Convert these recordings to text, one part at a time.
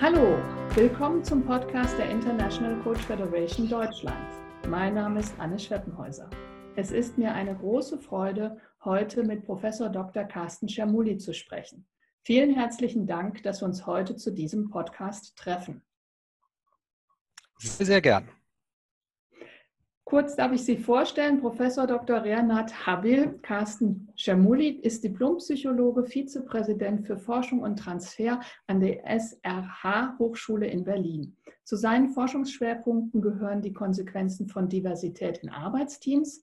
Hallo, willkommen zum Podcast der International Coach Federation Deutschland. Mein Name ist Anne Schweppenhäuser. Es ist mir eine große Freude, heute mit Professor Dr. Carsten Schermuli zu sprechen. Vielen herzlichen Dank, dass wir uns heute zu diesem Podcast treffen. Sehr, sehr gern. Kurz darf ich Sie vorstellen. Professor Dr. Renat Habil Carsten Schermuli ist Diplompsychologe, Vizepräsident für Forschung und Transfer an der SRH Hochschule in Berlin. Zu seinen Forschungsschwerpunkten gehören die Konsequenzen von Diversität in Arbeitsteams,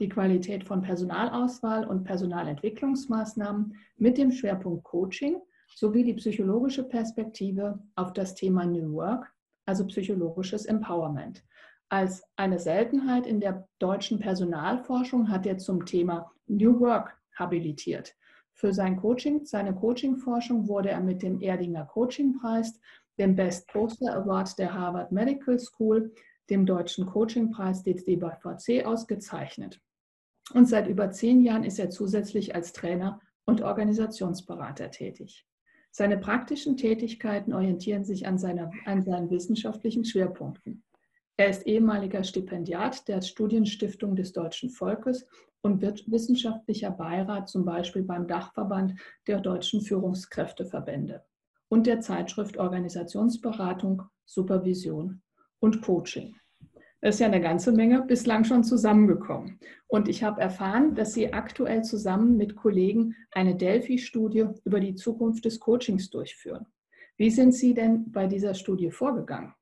die Qualität von Personalauswahl und Personalentwicklungsmaßnahmen mit dem Schwerpunkt Coaching sowie die psychologische Perspektive auf das Thema New Work, also psychologisches Empowerment. Als eine Seltenheit in der deutschen Personalforschung hat er zum Thema New Work habilitiert. Für sein Coaching, seine Coaching-Forschung wurde er mit dem Erdinger Coaching-Preis, dem Best Poster Award der Harvard Medical School, dem Deutschen Coaching-Preis des DBVC ausgezeichnet. Und seit über zehn Jahren ist er zusätzlich als Trainer und Organisationsberater tätig. Seine praktischen Tätigkeiten orientieren sich an, seiner, an seinen wissenschaftlichen Schwerpunkten. Er ist ehemaliger Stipendiat der Studienstiftung des deutschen Volkes und wird wissenschaftlicher Beirat zum Beispiel beim Dachverband der deutschen Führungskräfteverbände und der Zeitschrift Organisationsberatung, Supervision und Coaching. Das ist ja eine ganze Menge bislang schon zusammengekommen. Und ich habe erfahren, dass Sie aktuell zusammen mit Kollegen eine Delphi-Studie über die Zukunft des Coachings durchführen. Wie sind Sie denn bei dieser Studie vorgegangen?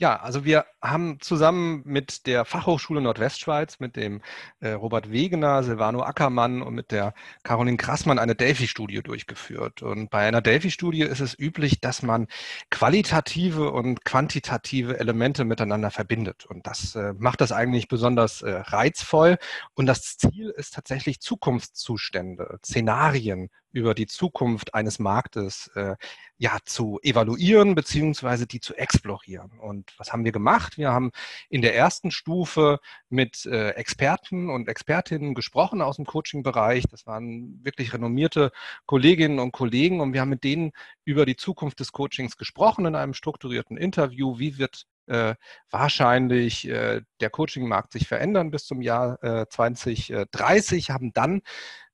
Ja, also wir haben zusammen mit der Fachhochschule Nordwestschweiz, mit dem äh, Robert Wegener, Silvano Ackermann und mit der Caroline Krassmann eine Delphi-Studie durchgeführt. Und bei einer Delphi-Studie ist es üblich, dass man qualitative und quantitative Elemente miteinander verbindet. Und das äh, macht das eigentlich besonders äh, reizvoll. Und das Ziel ist tatsächlich Zukunftszustände, Szenarien über die Zukunft eines Marktes äh, ja zu evaluieren beziehungsweise die zu explorieren. Und was haben wir gemacht? Wir haben in der ersten Stufe mit äh, Experten und Expertinnen gesprochen aus dem Coaching-Bereich. Das waren wirklich renommierte Kolleginnen und Kollegen und wir haben mit denen über die Zukunft des Coachings gesprochen in einem strukturierten Interview. Wie wird äh, wahrscheinlich äh, der Coaching-Markt sich verändern bis zum Jahr äh, 2030, haben dann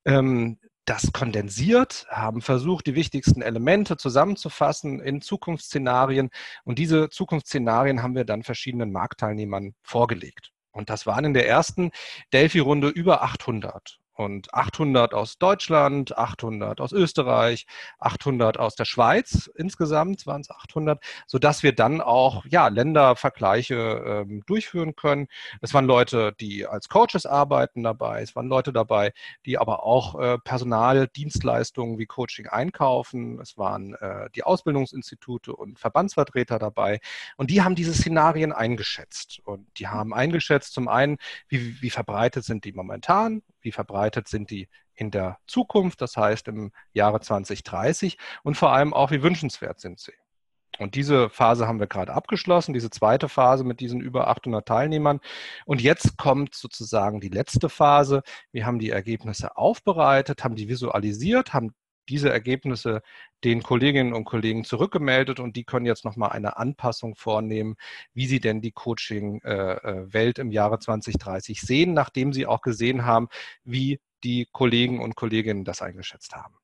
ähm, das kondensiert, haben versucht, die wichtigsten Elemente zusammenzufassen in Zukunftsszenarien. Und diese Zukunftsszenarien haben wir dann verschiedenen Marktteilnehmern vorgelegt. Und das waren in der ersten Delphi-Runde über 800 und 800 aus Deutschland, 800 aus Österreich, 800 aus der Schweiz. Insgesamt waren es 800, sodass wir dann auch ja, Ländervergleiche ähm, durchführen können. Es waren Leute, die als Coaches arbeiten dabei. Es waren Leute dabei, die aber auch äh, Personaldienstleistungen wie Coaching einkaufen. Es waren äh, die Ausbildungsinstitute und Verbandsvertreter dabei. Und die haben diese Szenarien eingeschätzt. Und die haben eingeschätzt zum einen, wie, wie verbreitet sind die momentan wie verbreitet sind die in der Zukunft, das heißt im Jahre 2030 und vor allem auch, wie wünschenswert sind sie. Und diese Phase haben wir gerade abgeschlossen, diese zweite Phase mit diesen über 800 Teilnehmern. Und jetzt kommt sozusagen die letzte Phase. Wir haben die Ergebnisse aufbereitet, haben die visualisiert, haben diese Ergebnisse den Kolleginnen und Kollegen zurückgemeldet und die können jetzt nochmal eine Anpassung vornehmen, wie sie denn die Coaching-Welt im Jahre 2030 sehen, nachdem sie auch gesehen haben, wie die Kollegen und Kolleginnen das eingeschätzt haben.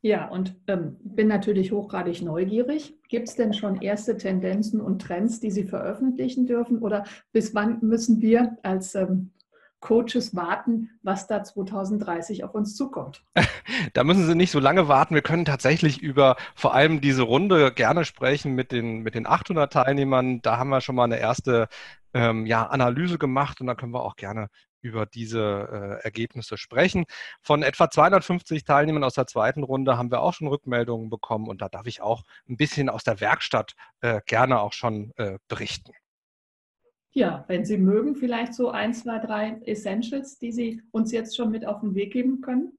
Ja, und ähm, bin natürlich hochgradig neugierig. Gibt es denn schon erste Tendenzen und Trends, die Sie veröffentlichen dürfen? Oder bis wann müssen wir als ähm, Coaches warten, was da 2030 auf uns zukommt. Da müssen Sie nicht so lange warten. Wir können tatsächlich über vor allem diese Runde gerne sprechen mit den, mit den 800 Teilnehmern. Da haben wir schon mal eine erste ähm, ja, Analyse gemacht und da können wir auch gerne über diese äh, Ergebnisse sprechen. Von etwa 250 Teilnehmern aus der zweiten Runde haben wir auch schon Rückmeldungen bekommen und da darf ich auch ein bisschen aus der Werkstatt äh, gerne auch schon äh, berichten. Ja, wenn Sie mögen, vielleicht so ein, zwei, drei Essentials, die Sie uns jetzt schon mit auf den Weg geben können.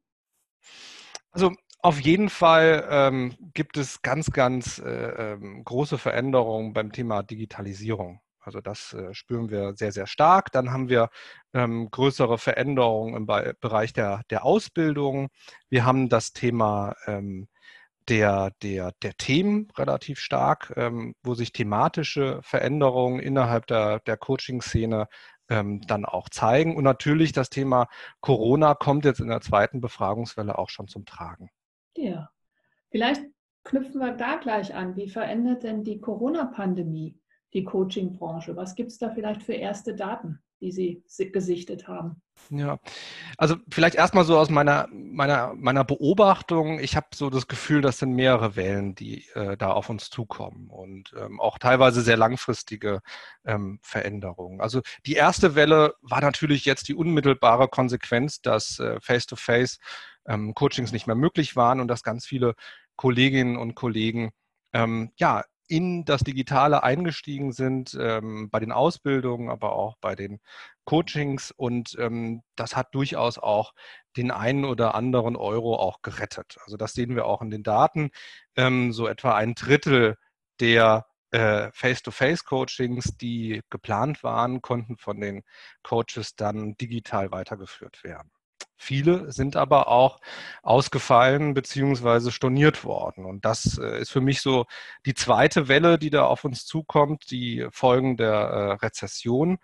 Also auf jeden Fall ähm, gibt es ganz, ganz äh, ähm, große Veränderungen beim Thema Digitalisierung. Also das äh, spüren wir sehr, sehr stark. Dann haben wir ähm, größere Veränderungen im Be Bereich der, der Ausbildung. Wir haben das Thema ähm, der, der, der Themen relativ stark, ähm, wo sich thematische Veränderungen innerhalb der, der Coaching-Szene ähm, dann auch zeigen. Und natürlich das Thema Corona kommt jetzt in der zweiten Befragungswelle auch schon zum Tragen. Ja, vielleicht knüpfen wir da gleich an. Wie verändert denn die Corona-Pandemie die Coaching-Branche? Was gibt es da vielleicht für erste Daten? Die Sie gesichtet haben? Ja, also vielleicht erstmal so aus meiner, meiner, meiner Beobachtung. Ich habe so das Gefühl, das sind mehrere Wellen, die äh, da auf uns zukommen und ähm, auch teilweise sehr langfristige ähm, Veränderungen. Also die erste Welle war natürlich jetzt die unmittelbare Konsequenz, dass äh, Face-to-Face ähm, Coachings nicht mehr möglich waren und dass ganz viele Kolleginnen und Kollegen ähm, ja in das Digitale eingestiegen sind, ähm, bei den Ausbildungen, aber auch bei den Coachings. Und ähm, das hat durchaus auch den einen oder anderen Euro auch gerettet. Also das sehen wir auch in den Daten. Ähm, so etwa ein Drittel der äh, Face-to-Face-Coachings, die geplant waren, konnten von den Coaches dann digital weitergeführt werden. Viele sind aber auch ausgefallen bzw. storniert worden. Und das äh, ist für mich so die zweite Welle, die da auf uns zukommt, die Folgen der äh, Rezession.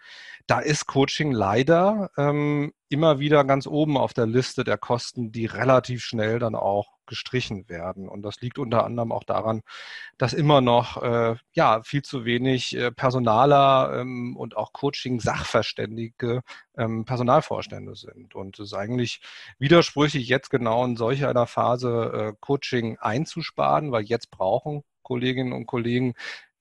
Da ist Coaching leider ähm, immer wieder ganz oben auf der Liste der Kosten, die relativ schnell dann auch gestrichen werden. Und das liegt unter anderem auch daran, dass immer noch äh, ja, viel zu wenig äh, Personaler ähm, und auch Coaching-Sachverständige ähm, Personalvorstände sind. Und es ist eigentlich widersprüchlich, jetzt genau in solch einer Phase äh, Coaching einzusparen, weil jetzt brauchen Kolleginnen und Kollegen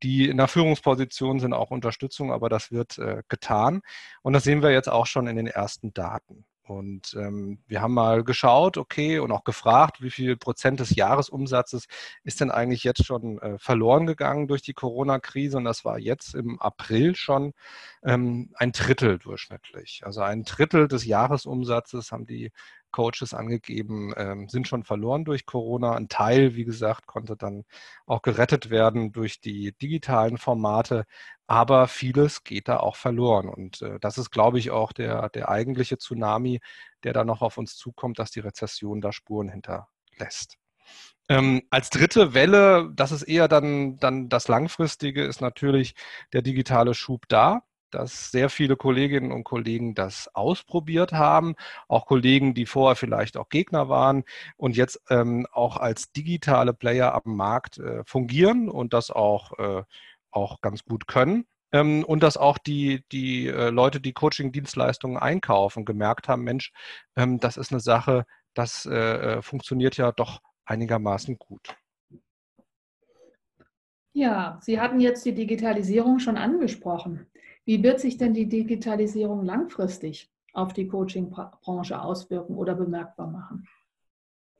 die in der Führungsposition sind, auch Unterstützung, aber das wird äh, getan. Und das sehen wir jetzt auch schon in den ersten Daten. Und ähm, wir haben mal geschaut, okay, und auch gefragt, wie viel Prozent des Jahresumsatzes ist denn eigentlich jetzt schon äh, verloren gegangen durch die Corona-Krise? Und das war jetzt im April schon ähm, ein Drittel durchschnittlich. Also ein Drittel des Jahresumsatzes haben die Coaches angegeben, ähm, sind schon verloren durch Corona. Ein Teil, wie gesagt, konnte dann auch gerettet werden durch die digitalen Formate, aber vieles geht da auch verloren. Und äh, das ist, glaube ich, auch der, der eigentliche Tsunami, der da noch auf uns zukommt, dass die Rezession da Spuren hinterlässt. Ähm, als dritte Welle, das ist eher dann, dann das Langfristige, ist natürlich der digitale Schub da dass sehr viele Kolleginnen und Kollegen das ausprobiert haben, auch Kollegen, die vorher vielleicht auch Gegner waren und jetzt ähm, auch als digitale Player am Markt äh, fungieren und das auch, äh, auch ganz gut können. Ähm, und dass auch die, die äh, Leute, die Coaching-Dienstleistungen einkaufen, gemerkt haben, Mensch, ähm, das ist eine Sache, das äh, äh, funktioniert ja doch einigermaßen gut. Ja, Sie hatten jetzt die Digitalisierung schon angesprochen. Wie wird sich denn die Digitalisierung langfristig auf die Coaching-Branche auswirken oder bemerkbar machen?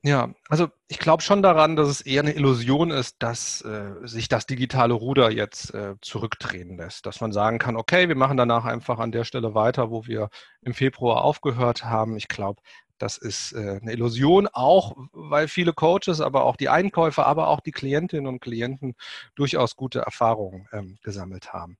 Ja, also ich glaube schon daran, dass es eher eine Illusion ist, dass äh, sich das digitale Ruder jetzt äh, zurückdrehen lässt. Dass man sagen kann, okay, wir machen danach einfach an der Stelle weiter, wo wir im Februar aufgehört haben. Ich glaube, das ist äh, eine Illusion, auch weil viele Coaches, aber auch die Einkäufer, aber auch die Klientinnen und Klienten durchaus gute Erfahrungen ähm, gesammelt haben.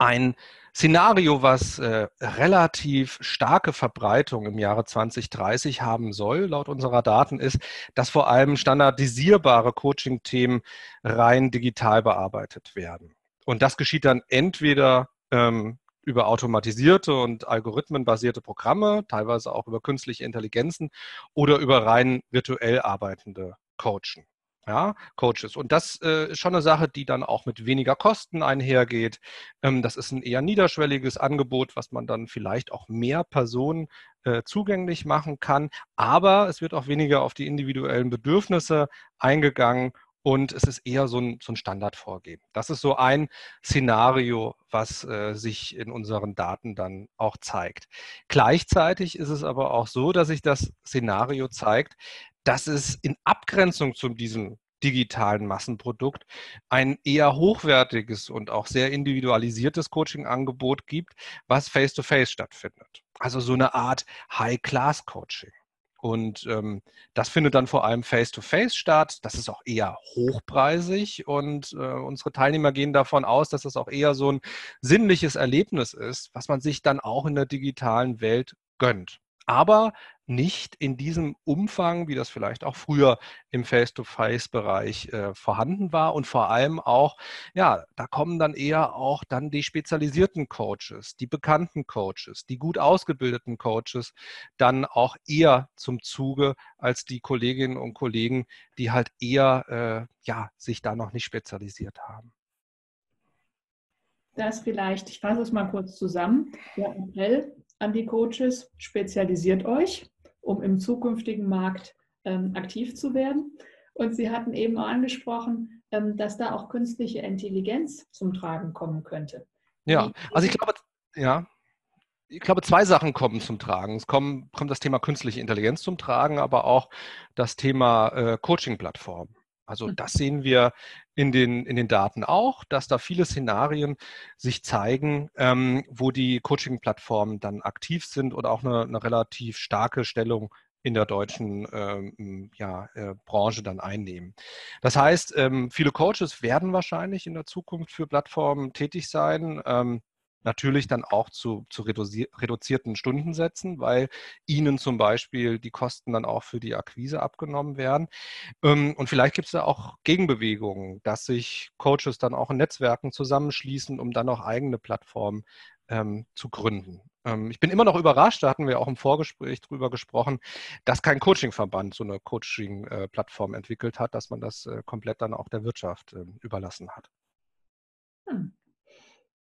Ein Szenario, was äh, relativ starke Verbreitung im Jahre 2030 haben soll, laut unserer Daten, ist, dass vor allem standardisierbare Coaching-Themen rein digital bearbeitet werden. Und das geschieht dann entweder ähm, über automatisierte und algorithmenbasierte Programme, teilweise auch über künstliche Intelligenzen oder über rein virtuell arbeitende Coachen ja, Coaches. Und das äh, ist schon eine Sache, die dann auch mit weniger Kosten einhergeht. Ähm, das ist ein eher niederschwelliges Angebot, was man dann vielleicht auch mehr Personen äh, zugänglich machen kann. Aber es wird auch weniger auf die individuellen Bedürfnisse eingegangen und es ist eher so ein, so ein Standardvorgehen. Das ist so ein Szenario, was äh, sich in unseren Daten dann auch zeigt. Gleichzeitig ist es aber auch so, dass sich das Szenario zeigt, dass es in Abgrenzung zu diesem digitalen Massenprodukt ein eher hochwertiges und auch sehr individualisiertes Coaching-Angebot gibt, was face-to-face -face stattfindet. Also so eine Art High-Class-Coaching. Und ähm, das findet dann vor allem face-to-face -face statt. Das ist auch eher hochpreisig und äh, unsere Teilnehmer gehen davon aus, dass das auch eher so ein sinnliches Erlebnis ist, was man sich dann auch in der digitalen Welt gönnt. Aber nicht in diesem Umfang, wie das vielleicht auch früher im Face-to-Face-Bereich äh, vorhanden war. Und vor allem auch, ja, da kommen dann eher auch dann die spezialisierten Coaches, die bekannten Coaches, die gut ausgebildeten Coaches dann auch eher zum Zuge als die Kolleginnen und Kollegen, die halt eher, äh, ja, sich da noch nicht spezialisiert haben. Das vielleicht, ich fasse es mal kurz zusammen. Der Appell an die Coaches, spezialisiert euch, um im zukünftigen Markt ähm, aktiv zu werden. Und Sie hatten eben auch angesprochen, ähm, dass da auch künstliche Intelligenz zum Tragen kommen könnte. Ja, also ich glaube, ja, ich glaube, zwei Sachen kommen zum Tragen. Es kommt, kommt das Thema künstliche Intelligenz zum Tragen, aber auch das Thema äh, Coaching-Plattform. Also hm. das sehen wir in den, in den Daten auch, dass da viele Szenarien sich zeigen, ähm, wo die Coaching-Plattformen dann aktiv sind und auch eine, eine relativ starke Stellung in der deutschen ähm, ja, äh, Branche dann einnehmen. Das heißt, ähm, viele Coaches werden wahrscheinlich in der Zukunft für Plattformen tätig sein. Ähm, natürlich dann auch zu, zu reduzierten Stundensätzen, weil ihnen zum Beispiel die Kosten dann auch für die Akquise abgenommen werden. Ähm, und vielleicht gibt es da auch Gegenbewegungen, dass sich Coaches dann auch in Netzwerken zusammenschließen, um dann auch eigene Plattformen ähm, zu gründen. Ähm, ich bin immer noch überrascht, da hatten wir auch im Vorgespräch drüber gesprochen, dass kein Coachingverband so eine Coaching-Plattform entwickelt hat, dass man das äh, komplett dann auch der Wirtschaft äh, überlassen hat. Hm.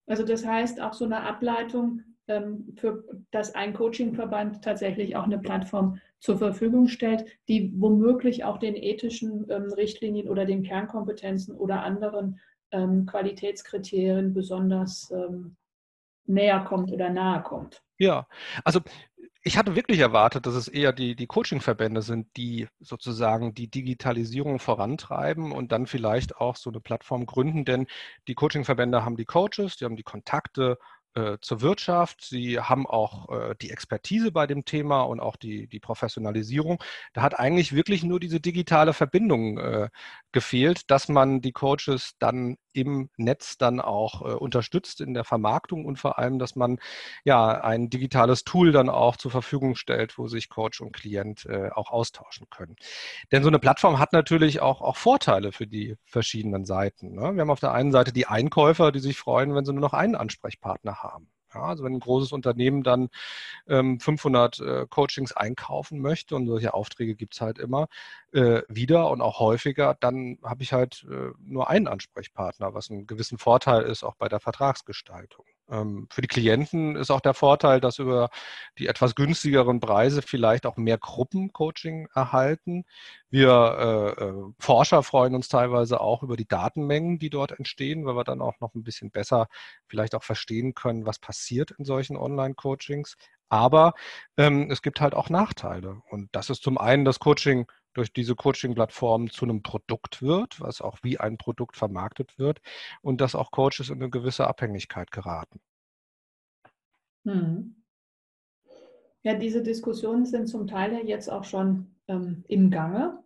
Also das heißt auch so eine Ableitung, ähm, für, dass ein Coachingverband tatsächlich auch eine Plattform zur Verfügung stellt, die womöglich auch den ethischen ähm, Richtlinien oder den Kernkompetenzen oder anderen ähm, Qualitätskriterien besonders näher kommt oder nahe kommt. Ja, also ich hatte wirklich erwartet, dass es eher die, die Coaching-Verbände sind, die sozusagen die Digitalisierung vorantreiben und dann vielleicht auch so eine Plattform gründen, denn die Coaching-Verbände haben die Coaches, die haben die Kontakte äh, zur Wirtschaft. Sie haben auch äh, die Expertise bei dem Thema und auch die, die Professionalisierung. Da hat eigentlich wirklich nur diese digitale Verbindung äh, gefehlt, dass man die Coaches dann im Netz dann auch äh, unterstützt in der Vermarktung und vor allem, dass man ja ein digitales Tool dann auch zur Verfügung stellt, wo sich Coach und Klient äh, auch austauschen können. Denn so eine Plattform hat natürlich auch, auch Vorteile für die verschiedenen Seiten. Ne? Wir haben auf der einen Seite die Einkäufer, die sich freuen, wenn sie nur noch einen Ansprechpartner haben. Ja, also wenn ein großes Unternehmen dann ähm, 500 äh, Coachings einkaufen möchte und solche Aufträge gibt es halt immer äh, wieder und auch häufiger, dann habe ich halt äh, nur einen Ansprechpartner, was einen gewissen Vorteil ist, auch bei der Vertragsgestaltung. Ähm, für die Klienten ist auch der Vorteil, dass über die etwas günstigeren Preise vielleicht auch mehr Gruppencoaching erhalten. Wir äh, äh, Forscher freuen uns teilweise auch über die Datenmengen, die dort entstehen, weil wir dann auch noch ein bisschen besser vielleicht auch verstehen können, was passiert in solchen Online-Coachings. Aber ähm, es gibt halt auch Nachteile. Und das ist zum einen das Coaching durch diese Coaching-Plattform zu einem Produkt wird, was auch wie ein Produkt vermarktet wird und dass auch Coaches in eine gewisse Abhängigkeit geraten. Hm. Ja, diese Diskussionen sind zum Teil ja jetzt auch schon ähm, im Gange.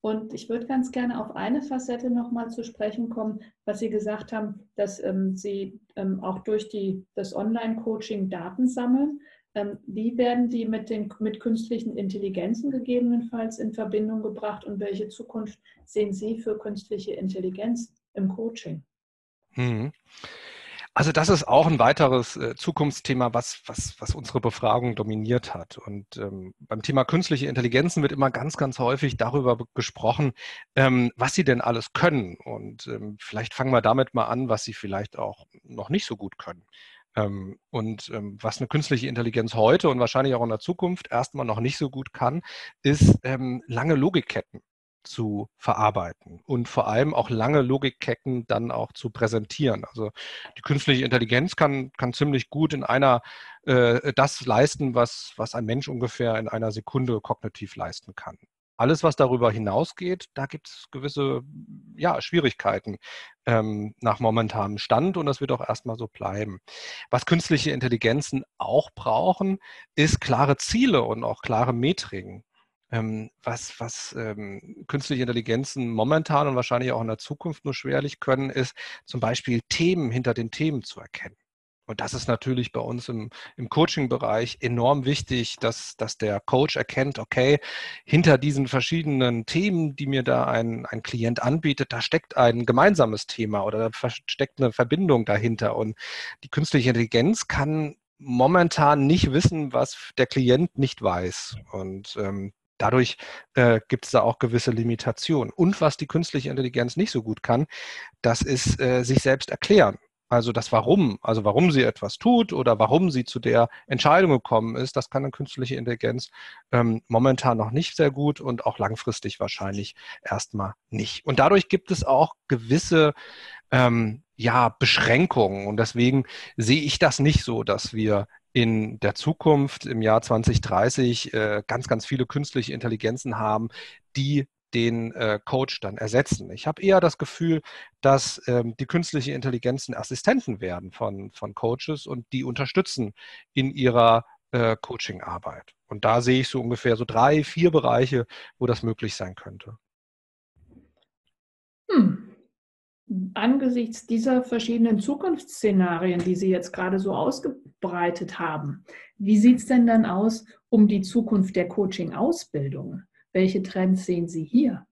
Und ich würde ganz gerne auf eine Facette nochmal zu sprechen kommen, was Sie gesagt haben, dass ähm, Sie ähm, auch durch die, das Online-Coaching Daten sammeln. Ähm, wie werden die mit, den, mit künstlichen Intelligenzen gegebenenfalls in Verbindung gebracht und welche Zukunft sehen Sie für künstliche Intelligenz im Coaching? Hm. Also das ist auch ein weiteres äh, Zukunftsthema, was, was, was unsere Befragung dominiert hat. Und ähm, beim Thema künstliche Intelligenzen wird immer ganz, ganz häufig darüber gesprochen, ähm, was sie denn alles können. Und ähm, vielleicht fangen wir damit mal an, was sie vielleicht auch noch nicht so gut können. Ähm, und ähm, was eine künstliche Intelligenz heute und wahrscheinlich auch in der Zukunft erstmal noch nicht so gut kann, ist ähm, lange Logikketten zu verarbeiten und vor allem auch lange Logikketten dann auch zu präsentieren. Also die künstliche Intelligenz kann, kann ziemlich gut in einer äh, das leisten, was, was ein Mensch ungefähr in einer Sekunde kognitiv leisten kann. Alles, was darüber hinausgeht, da gibt es gewisse ja, Schwierigkeiten ähm, nach momentanem Stand und das wird auch erstmal so bleiben. Was künstliche Intelligenzen auch brauchen, ist klare Ziele und auch klare Metriken. Ähm, was, was ähm, künstliche Intelligenzen momentan und wahrscheinlich auch in der Zukunft nur schwerlich können, ist zum Beispiel Themen hinter den Themen zu erkennen. Und das ist natürlich bei uns im, im Coaching-Bereich enorm wichtig, dass, dass der Coach erkennt, okay, hinter diesen verschiedenen Themen, die mir da ein, ein Klient anbietet, da steckt ein gemeinsames Thema oder da steckt eine Verbindung dahinter. Und die künstliche Intelligenz kann momentan nicht wissen, was der Klient nicht weiß. Und ähm, dadurch äh, gibt es da auch gewisse Limitationen. Und was die künstliche Intelligenz nicht so gut kann, das ist äh, sich selbst erklären. Also das Warum, also warum sie etwas tut oder warum sie zu der Entscheidung gekommen ist, das kann eine künstliche Intelligenz ähm, momentan noch nicht sehr gut und auch langfristig wahrscheinlich erstmal nicht. Und dadurch gibt es auch gewisse ähm, ja, Beschränkungen. Und deswegen sehe ich das nicht so, dass wir in der Zukunft im Jahr 2030 äh, ganz, ganz viele künstliche Intelligenzen haben, die den äh, Coach dann ersetzen. Ich habe eher das Gefühl, dass ähm, die künstliche Intelligenzen Assistenten werden von, von Coaches und die unterstützen in ihrer äh, Coaching-Arbeit. Und da sehe ich so ungefähr so drei, vier Bereiche, wo das möglich sein könnte. Hm. Angesichts dieser verschiedenen Zukunftsszenarien, die Sie jetzt gerade so ausgebreitet haben, wie sieht es denn dann aus um die Zukunft der Coaching-Ausbildung? Welche Trends sehen Sie hier?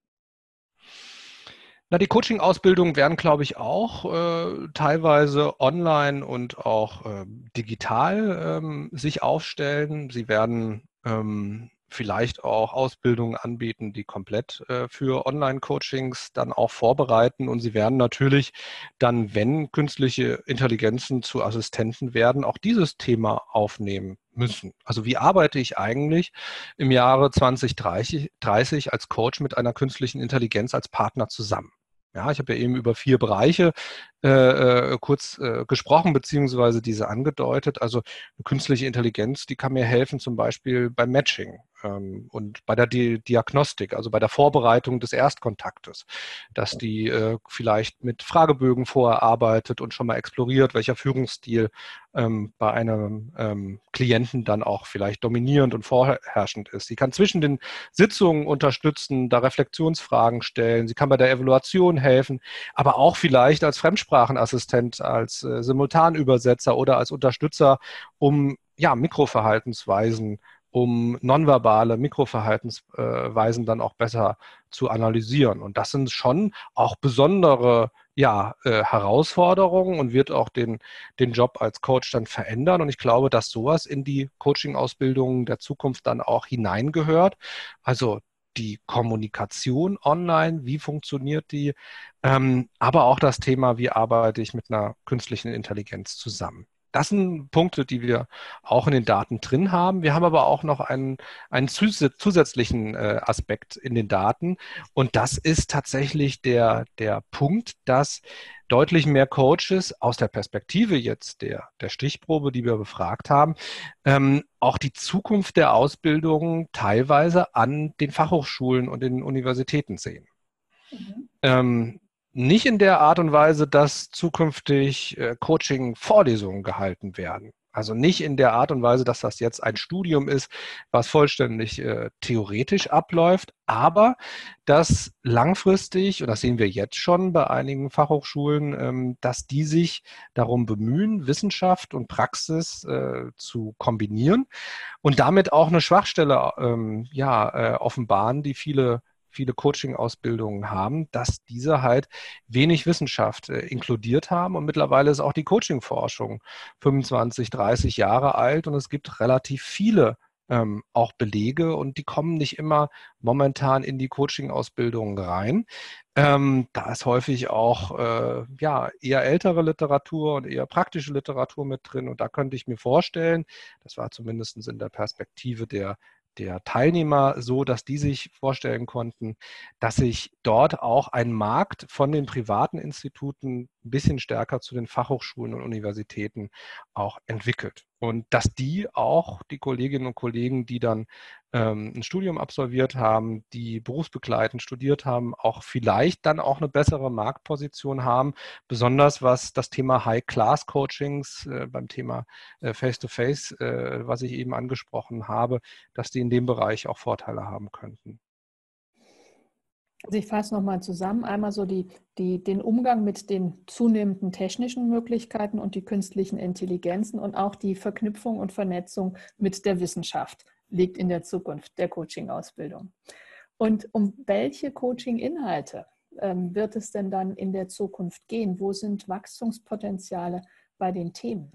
Na, die Coaching-Ausbildungen werden, glaube ich, auch äh, teilweise online und auch äh, digital ähm, sich aufstellen. Sie werden ähm, vielleicht auch Ausbildungen anbieten, die komplett äh, für Online-Coachings dann auch vorbereiten. Und sie werden natürlich dann, wenn künstliche Intelligenzen zu Assistenten werden, auch dieses Thema aufnehmen müssen. Also wie arbeite ich eigentlich im Jahre 2030 als Coach mit einer künstlichen Intelligenz als Partner zusammen? Ja, ich habe ja eben über vier Bereiche äh, äh, kurz äh, gesprochen, beziehungsweise diese angedeutet. Also eine künstliche Intelligenz, die kann mir helfen, zum Beispiel beim Matching und bei der Di Diagnostik, also bei der Vorbereitung des Erstkontaktes, dass die äh, vielleicht mit Fragebögen vorher arbeitet und schon mal exploriert, welcher Führungsstil ähm, bei einem ähm, Klienten dann auch vielleicht dominierend und vorherrschend ist. Sie kann zwischen den Sitzungen unterstützen, da Reflexionsfragen stellen, sie kann bei der Evaluation helfen, aber auch vielleicht als Fremdsprachenassistent, als äh, Simultanübersetzer oder als Unterstützer, um ja, Mikroverhaltensweisen um nonverbale Mikroverhaltensweisen dann auch besser zu analysieren. Und das sind schon auch besondere ja, äh, Herausforderungen und wird auch den, den Job als Coach dann verändern. Und ich glaube, dass sowas in die Coaching-Ausbildungen der Zukunft dann auch hineingehört. Also die Kommunikation online, wie funktioniert die, ähm, aber auch das Thema, wie arbeite ich mit einer künstlichen Intelligenz zusammen. Das sind Punkte, die wir auch in den Daten drin haben. Wir haben aber auch noch einen, einen zusätzlichen äh, Aspekt in den Daten. Und das ist tatsächlich der, der Punkt, dass deutlich mehr Coaches aus der Perspektive jetzt der, der Stichprobe, die wir befragt haben, ähm, auch die Zukunft der Ausbildung teilweise an den Fachhochschulen und den Universitäten sehen. Mhm. Ähm, nicht in der Art und Weise, dass zukünftig äh, Coaching-Vorlesungen gehalten werden. Also nicht in der Art und Weise, dass das jetzt ein Studium ist, was vollständig äh, theoretisch abläuft, aber dass langfristig, und das sehen wir jetzt schon bei einigen Fachhochschulen, ähm, dass die sich darum bemühen, Wissenschaft und Praxis äh, zu kombinieren und damit auch eine Schwachstelle ähm, ja, äh, offenbaren, die viele viele Coaching-Ausbildungen haben, dass diese halt wenig Wissenschaft äh, inkludiert haben. Und mittlerweile ist auch die Coaching-Forschung 25, 30 Jahre alt und es gibt relativ viele ähm, auch Belege und die kommen nicht immer momentan in die Coaching-Ausbildungen rein. Ähm, da ist häufig auch äh, ja, eher ältere Literatur und eher praktische Literatur mit drin. Und da könnte ich mir vorstellen, das war zumindest in der Perspektive der der Teilnehmer so, dass die sich vorstellen konnten, dass sich dort auch ein Markt von den privaten Instituten ein bisschen stärker zu den Fachhochschulen und Universitäten auch entwickelt. Und dass die auch, die Kolleginnen und Kollegen, die dann ähm, ein Studium absolviert haben, die berufsbegleitend studiert haben, auch vielleicht dann auch eine bessere Marktposition haben, besonders was das Thema High-Class-Coachings äh, beim Thema äh, Face-to-Face, -face, äh, was ich eben angesprochen habe, dass die in dem Bereich auch Vorteile haben könnten. Also ich fasse nochmal zusammen. Einmal so die, die, den Umgang mit den zunehmenden technischen Möglichkeiten und die künstlichen Intelligenzen und auch die Verknüpfung und Vernetzung mit der Wissenschaft liegt in der Zukunft der Coaching-Ausbildung. Und um welche Coaching-Inhalte ähm, wird es denn dann in der Zukunft gehen? Wo sind Wachstumspotenziale bei den Themen?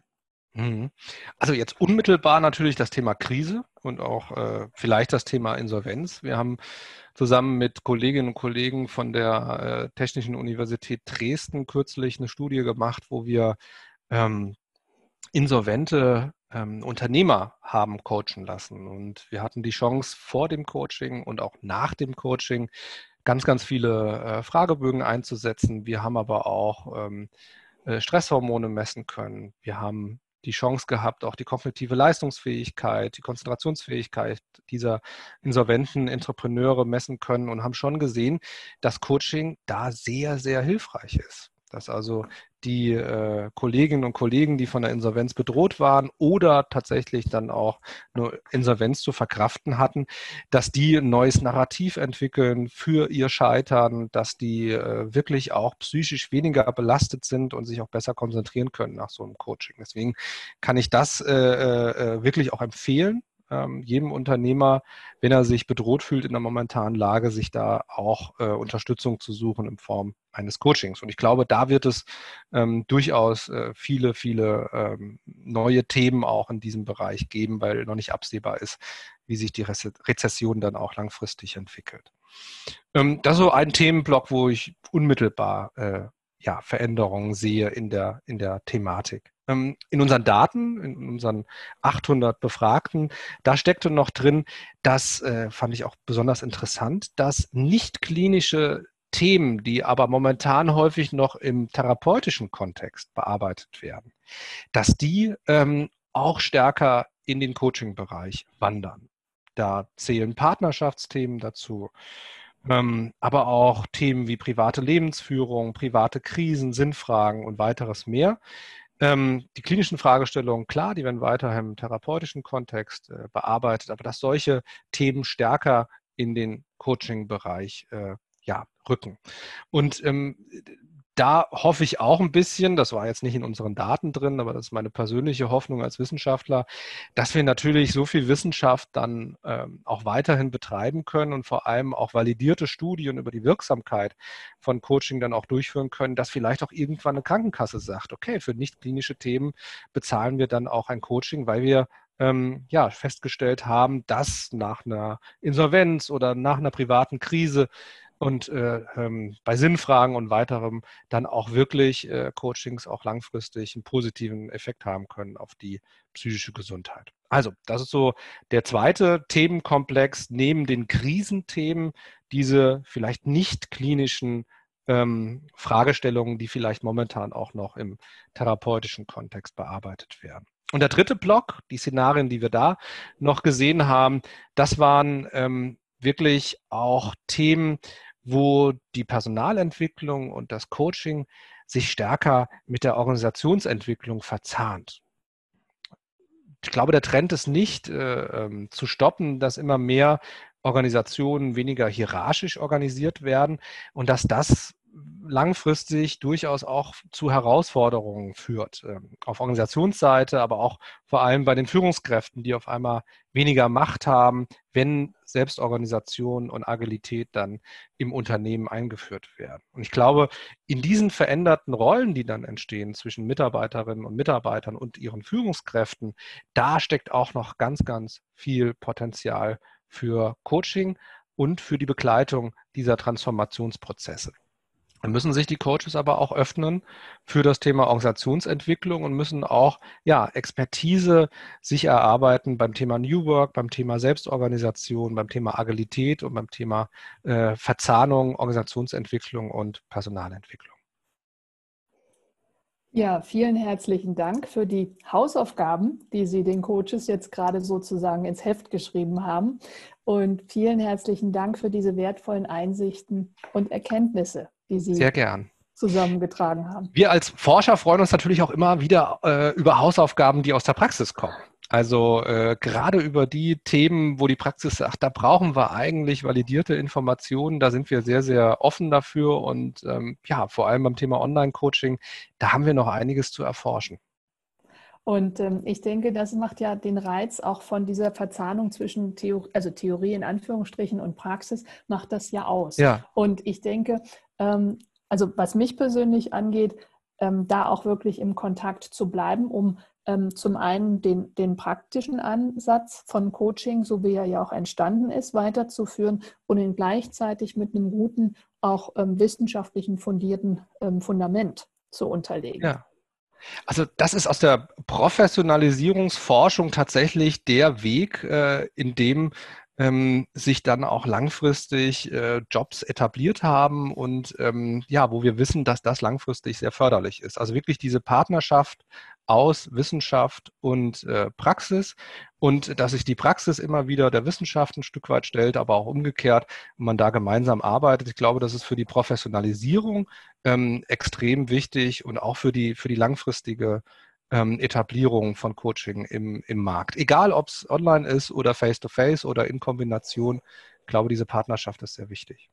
Mhm. Also jetzt unmittelbar natürlich das Thema Krise und auch äh, vielleicht das Thema Insolvenz. Wir haben zusammen mit Kolleginnen und Kollegen von der äh, Technischen Universität Dresden kürzlich eine Studie gemacht, wo wir ähm, insolvente ähm, Unternehmer haben coachen lassen. Und wir hatten die Chance vor dem Coaching und auch nach dem Coaching ganz, ganz viele äh, Fragebögen einzusetzen. Wir haben aber auch ähm, äh, Stresshormone messen können. Wir haben die Chance gehabt, auch die kognitive Leistungsfähigkeit, die Konzentrationsfähigkeit dieser insolventen Entrepreneure messen können und haben schon gesehen, dass Coaching da sehr, sehr hilfreich ist. Dass also die äh, Kolleginnen und Kollegen, die von der Insolvenz bedroht waren oder tatsächlich dann auch eine Insolvenz zu verkraften hatten, dass die ein neues Narrativ entwickeln für ihr Scheitern, dass die äh, wirklich auch psychisch weniger belastet sind und sich auch besser konzentrieren können nach so einem Coaching. Deswegen kann ich das äh, äh wirklich auch empfehlen ähm, jedem Unternehmer, wenn er sich bedroht fühlt in der momentanen Lage, sich da auch äh, Unterstützung zu suchen in Form eines Coachings. Und ich glaube, da wird es ähm, durchaus äh, viele, viele ähm, neue Themen auch in diesem Bereich geben, weil noch nicht absehbar ist, wie sich die Rezession dann auch langfristig entwickelt. Ähm, das ist so ein Themenblock, wo ich unmittelbar äh, ja, Veränderungen sehe in der, in der Thematik. Ähm, in unseren Daten, in unseren 800 Befragten, da steckte noch drin, das äh, fand ich auch besonders interessant, dass nicht klinische Themen, die aber momentan häufig noch im therapeutischen Kontext bearbeitet werden, dass die ähm, auch stärker in den Coaching-Bereich wandern. Da zählen Partnerschaftsthemen dazu, ähm, aber auch Themen wie private Lebensführung, private Krisen, Sinnfragen und weiteres mehr. Ähm, die klinischen Fragestellungen, klar, die werden weiterhin im therapeutischen Kontext äh, bearbeitet, aber dass solche Themen stärker in den Coaching-Bereich äh, ja, rücken. Und ähm, da hoffe ich auch ein bisschen, das war jetzt nicht in unseren Daten drin, aber das ist meine persönliche Hoffnung als Wissenschaftler, dass wir natürlich so viel Wissenschaft dann ähm, auch weiterhin betreiben können und vor allem auch validierte Studien über die Wirksamkeit von Coaching dann auch durchführen können, dass vielleicht auch irgendwann eine Krankenkasse sagt, okay, für nicht klinische Themen bezahlen wir dann auch ein Coaching, weil wir ähm, ja, festgestellt haben, dass nach einer Insolvenz oder nach einer privaten Krise und äh, ähm, bei Sinnfragen und weiterem dann auch wirklich äh, Coachings auch langfristig einen positiven Effekt haben können auf die psychische Gesundheit. Also, das ist so der zweite Themenkomplex neben den Krisenthemen, diese vielleicht nicht klinischen ähm, Fragestellungen, die vielleicht momentan auch noch im therapeutischen Kontext bearbeitet werden. Und der dritte Block, die Szenarien, die wir da noch gesehen haben, das waren ähm, wirklich auch Themen, wo die Personalentwicklung und das Coaching sich stärker mit der Organisationsentwicklung verzahnt. Ich glaube, der Trend ist nicht äh, ähm, zu stoppen, dass immer mehr Organisationen weniger hierarchisch organisiert werden und dass das langfristig durchaus auch zu Herausforderungen führt. Ähm, auf Organisationsseite, aber auch vor allem bei den Führungskräften, die auf einmal weniger Macht haben, wenn Selbstorganisation und Agilität dann im Unternehmen eingeführt werden. Und ich glaube, in diesen veränderten Rollen, die dann entstehen zwischen Mitarbeiterinnen und Mitarbeitern und ihren Führungskräften, da steckt auch noch ganz, ganz viel Potenzial für Coaching und für die Begleitung dieser Transformationsprozesse. Dann müssen sich die Coaches aber auch öffnen für das Thema Organisationsentwicklung und müssen auch ja, Expertise sich erarbeiten beim Thema New Work, beim Thema Selbstorganisation, beim Thema Agilität und beim Thema äh, Verzahnung, Organisationsentwicklung und Personalentwicklung. Ja, vielen herzlichen Dank für die Hausaufgaben, die Sie den Coaches jetzt gerade sozusagen ins Heft geschrieben haben. Und vielen herzlichen Dank für diese wertvollen Einsichten und Erkenntnisse die Sie Sehr gern. zusammengetragen haben. Wir als Forscher freuen uns natürlich auch immer wieder äh, über Hausaufgaben, die aus der Praxis kommen. Also äh, gerade über die Themen, wo die Praxis sagt, da brauchen wir eigentlich validierte Informationen, da sind wir sehr, sehr offen dafür und ähm, ja, vor allem beim Thema Online-Coaching, da haben wir noch einiges zu erforschen. Und ähm, ich denke, das macht ja den Reiz auch von dieser Verzahnung zwischen Theorie, also Theorie in Anführungsstrichen und Praxis, macht das ja aus. Ja. Und ich denke, ähm, also was mich persönlich angeht, ähm, da auch wirklich im Kontakt zu bleiben, um zum einen den, den praktischen Ansatz von Coaching, so wie er ja auch entstanden ist, weiterzuführen und ihn gleichzeitig mit einem guten, auch ähm, wissenschaftlichen fundierten ähm, Fundament zu unterlegen. Ja. Also das ist aus der Professionalisierungsforschung tatsächlich der Weg, äh, in dem ähm, sich dann auch langfristig äh, Jobs etabliert haben und ähm, ja, wo wir wissen, dass das langfristig sehr förderlich ist. Also wirklich diese Partnerschaft aus Wissenschaft und äh, Praxis und dass sich die Praxis immer wieder der Wissenschaft ein Stück weit stellt, aber auch umgekehrt und man da gemeinsam arbeitet. Ich glaube, das ist für die Professionalisierung ähm, extrem wichtig und auch für die, für die langfristige ähm, Etablierung von Coaching im, im Markt. Egal, ob es online ist oder face-to-face -face oder in Kombination, ich glaube, diese Partnerschaft ist sehr wichtig.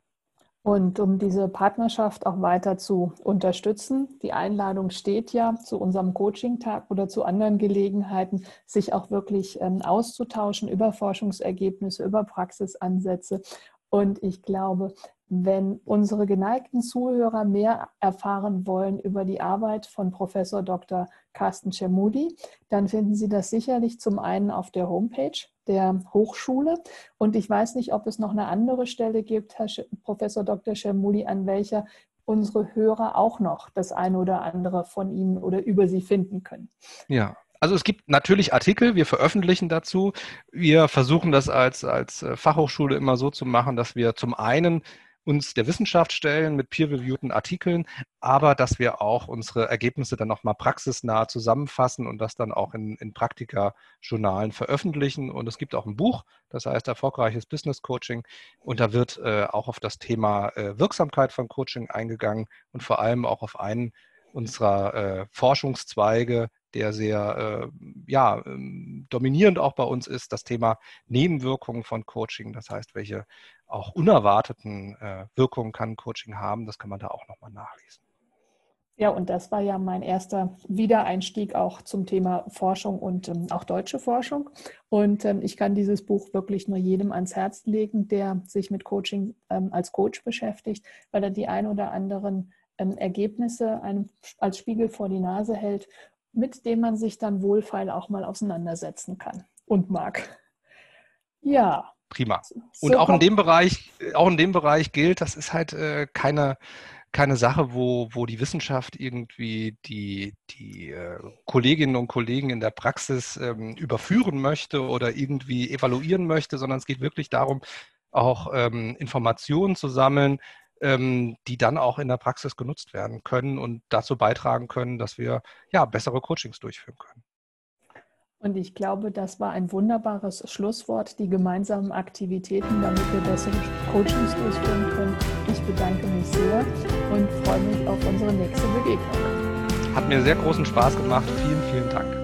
Und um diese Partnerschaft auch weiter zu unterstützen, die Einladung steht ja zu unserem Coaching-Tag oder zu anderen Gelegenheiten, sich auch wirklich ähm, auszutauschen über Forschungsergebnisse, über Praxisansätze. Und ich glaube, wenn unsere geneigten Zuhörer mehr erfahren wollen über die Arbeit von Professor Dr. Carsten Cermudi, dann finden Sie das sicherlich zum einen auf der Homepage der Hochschule. Und ich weiß nicht, ob es noch eine andere Stelle gibt, Herr Professor Dr. Cermudi, an welcher unsere Hörer auch noch das eine oder andere von Ihnen oder über Sie finden können. Ja, also es gibt natürlich Artikel, wir veröffentlichen dazu. Wir versuchen das als, als äh, Fachhochschule immer so zu machen, dass wir zum einen uns der Wissenschaft stellen mit peer-reviewten Artikeln, aber dass wir auch unsere Ergebnisse dann nochmal praxisnah zusammenfassen und das dann auch in, in Praktika-Journalen veröffentlichen. Und es gibt auch ein Buch, das heißt Erfolgreiches Business Coaching. Und da wird äh, auch auf das Thema äh, Wirksamkeit von Coaching eingegangen und vor allem auch auf einen unserer äh, Forschungszweige, der sehr äh, ja, ähm, dominierend auch bei uns ist, das Thema Nebenwirkungen von Coaching. Das heißt, welche auch unerwarteten äh, Wirkungen kann Coaching haben. Das kann man da auch nochmal nachlesen. Ja, und das war ja mein erster Wiedereinstieg auch zum Thema Forschung und ähm, auch deutsche Forschung. Und ähm, ich kann dieses Buch wirklich nur jedem ans Herz legen, der sich mit Coaching ähm, als Coach beschäftigt, weil er die ein oder anderen ähm, Ergebnisse einem als Spiegel vor die Nase hält, mit dem man sich dann wohlfeil auch mal auseinandersetzen kann und mag. Ja, prima. Und auch in dem Bereich, auch in dem Bereich gilt, das ist halt äh, keine, keine Sache, wo, wo die Wissenschaft irgendwie die, die äh, Kolleginnen und Kollegen in der Praxis ähm, überführen möchte oder irgendwie evaluieren möchte, sondern es geht wirklich darum, auch ähm, Informationen zu sammeln, ähm, die dann auch in der Praxis genutzt werden können und dazu beitragen können, dass wir ja bessere Coachings durchführen können. Und ich glaube, das war ein wunderbares Schlusswort, die gemeinsamen Aktivitäten, damit wir bessere Coachings durchführen können. Ich bedanke mich sehr und freue mich auf unsere nächste Begegnung. Hat mir sehr großen Spaß gemacht. Vielen, vielen Dank.